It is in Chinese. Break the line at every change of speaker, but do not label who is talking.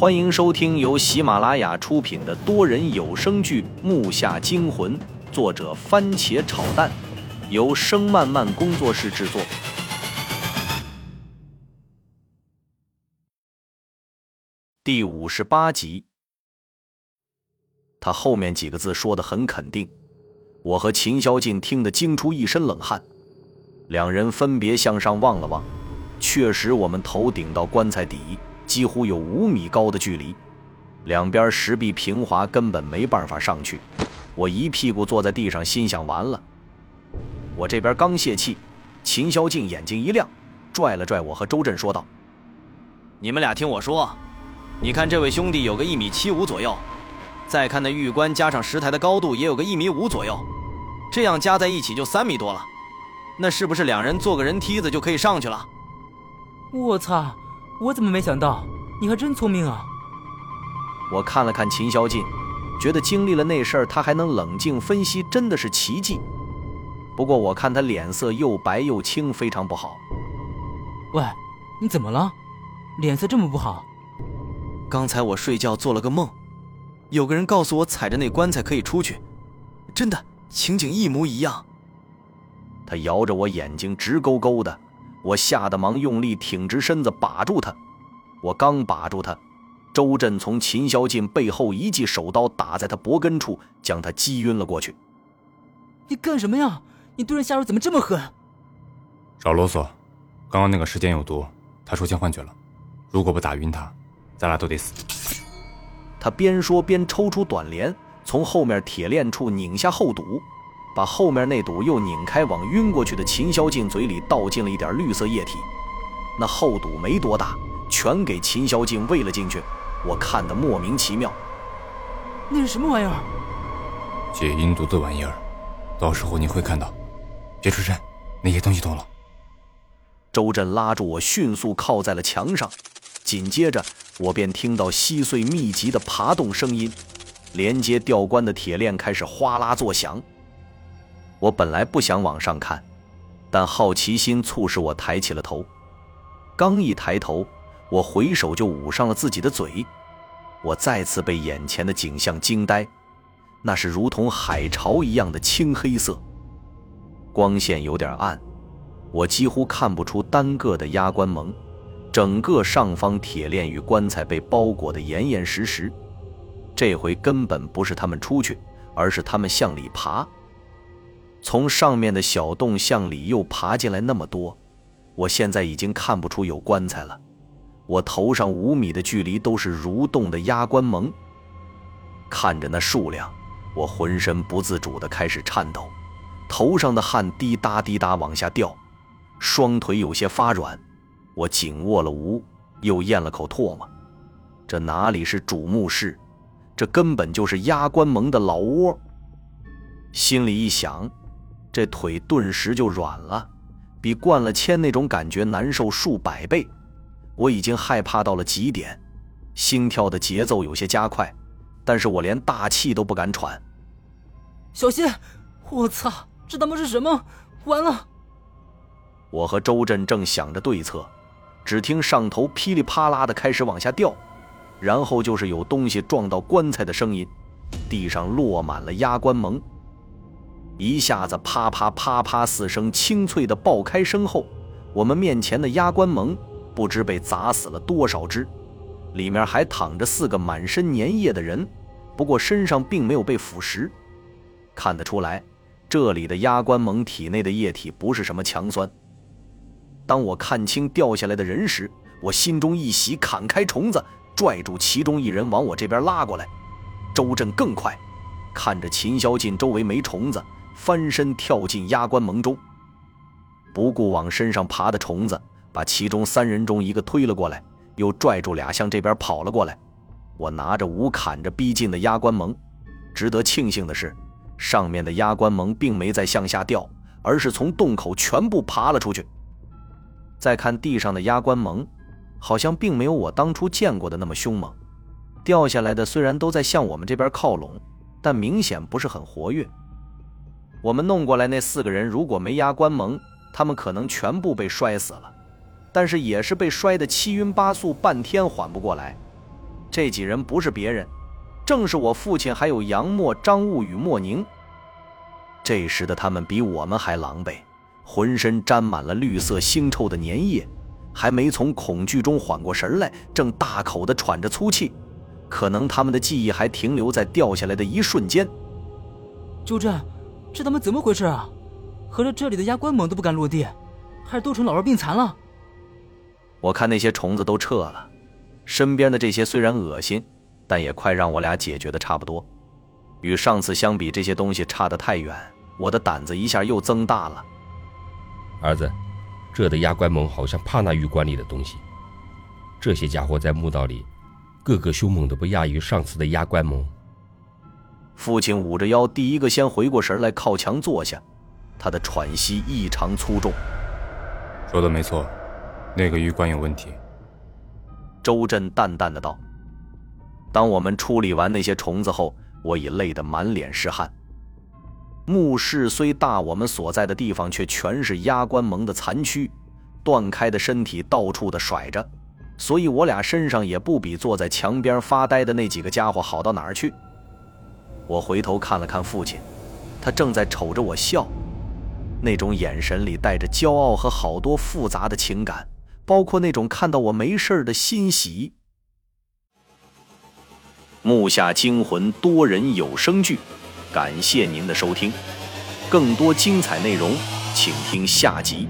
欢迎收听由喜马拉雅出品的多人有声剧《木下惊魂》，作者番茄炒蛋，由声漫漫工作室制作。第五十八集，他后面几个字说的很肯定，我和秦霄进听得惊出一身冷汗，两人分别向上望了望，确实我们头顶到棺材底。几乎有五米高的距离，两边石壁平滑，根本没办法上去。我一屁股坐在地上，心想：完了。我这边刚泄气，秦霄静眼睛一亮，拽了拽我和周震，说道：“
你们俩听我说，你看这位兄弟有个一米七五左右，再看那玉棺加上石台的高度也有个一米五左右，这样加在一起就三米多了。那是不是两人坐个人梯子就可以上去了？”
我操！我怎么没想到？你还真聪明啊！
我看了看秦霄进，觉得经历了那事儿，他还能冷静分析，真的是奇迹。不过我看他脸色又白又青，非常不好。
喂，你怎么了？脸色这么不好？
刚才我睡觉做了个梦，有个人告诉我踩着那棺材可以出去，真的情景一模一样。
他摇着我眼睛直勾勾的。我吓得忙用力挺直身子把住他，我刚把住他，周震从秦霄进背后一记手刀打在他脖根处，将他击晕了过去。
你干什么呀？你对人下手怎么这么狠？
少啰嗦，刚刚那个时间有毒，他出现幻觉了。如果不打晕他，咱俩都得死。
他边说边抽出短镰，从后面铁链处拧下后堵。把后面那堵又拧开，往晕过去的秦霄静嘴里倒进了一点绿色液体。那后堵没多大，全给秦霄静喂了进去。我看得莫名其妙。
那是什么玩意儿？
解阴毒的玩意儿，到时候你会看到。别出声，那些东西动了。
周震拉住我，迅速靠在了墙上。紧接着，我便听到稀碎密集的爬动声音，连接吊棺的铁链开始哗啦作响。我本来不想往上看，但好奇心促使我抬起了头。刚一抬头，我回手就捂上了自己的嘴。我再次被眼前的景象惊呆，那是如同海潮一样的青黑色，光线有点暗，我几乎看不出单个的压棺蒙。整个上方铁链与棺材被包裹得严严实实。这回根本不是他们出去，而是他们向里爬。从上面的小洞向里又爬进来那么多，我现在已经看不出有棺材了。我头上五米的距离都是蠕动的压棺蒙。看着那数量，我浑身不自主地开始颤抖，头上的汗滴答滴答往下掉，双腿有些发软。我紧握了吴，又咽了口唾沫。这哪里是主墓室，这根本就是压棺蒙的老窝。心里一想。这腿顿时就软了，比灌了铅那种感觉难受数百倍。我已经害怕到了极点，心跳的节奏有些加快，但是我连大气都不敢喘。
小心！我操，这他妈是什么？完了！
我和周震正想着对策，只听上头噼里啪啦的开始往下掉，然后就是有东西撞到棺材的声音，地上落满了压棺蒙。一下子啪啪啪啪四声清脆的爆开声后，我们面前的压棺蒙不知被砸死了多少只，里面还躺着四个满身粘液的人，不过身上并没有被腐蚀，看得出来，这里的压棺蒙体内的液体不是什么强酸。当我看清掉下来的人时，我心中一喜，砍开虫子，拽住其中一人往我这边拉过来。周震更快，看着秦霄进周围没虫子。翻身跳进压棺蒙中，不顾往身上爬的虫子，把其中三人中一个推了过来，又拽住俩向这边跑了过来。我拿着武砍着逼近的压棺蒙，值得庆幸的是，上面的压棺蒙并没再向下掉，而是从洞口全部爬了出去。再看地上的压棺蒙，好像并没有我当初见过的那么凶猛，掉下来的虽然都在向我们这边靠拢，但明显不是很活跃。我们弄过来那四个人，如果没压关蒙，他们可能全部被摔死了，但是也是被摔得七晕八素，半天缓不过来。这几人不是别人，正是我父亲还有杨默、张悟与莫宁。这时的他们比我们还狼狈，浑身沾满了绿色腥臭的粘液，还没从恐惧中缓过神来，正大口的喘着粗气。可能他们的记忆还停留在掉下来的一瞬间。
就这样，这他妈怎么回事啊？合着这里的鸭关猛都不敢落地，还是都成老弱病残了？
我看那些虫子都撤了，身边的这些虽然恶心，但也快让我俩解决的差不多。与上次相比，这些东西差得太远，我的胆子一下又增大了。
儿子，这的压关猛好像怕那玉棺里的东西。这些家伙在墓道里，个个凶猛的不亚于上次的压关猛。
父亲捂着腰，第一个先回过神来，靠墙坐下，他的喘息异常粗重。
说的没错。那个玉棺有问题，
周震淡淡的道。当我们处理完那些虫子后，我已累得满脸是汗。墓室虽大，我们所在的地方却全是压棺蒙的残躯，断开的身体到处的甩着，所以我俩身上也不比坐在墙边发呆的那几个家伙好到哪儿去。我回头看了看父亲，他正在瞅着我笑，那种眼神里带着骄傲和好多复杂的情感。包括那种看到我没事的欣喜。木下惊魂多人有声剧，感谢您的收听，更多精彩内容，请听下集。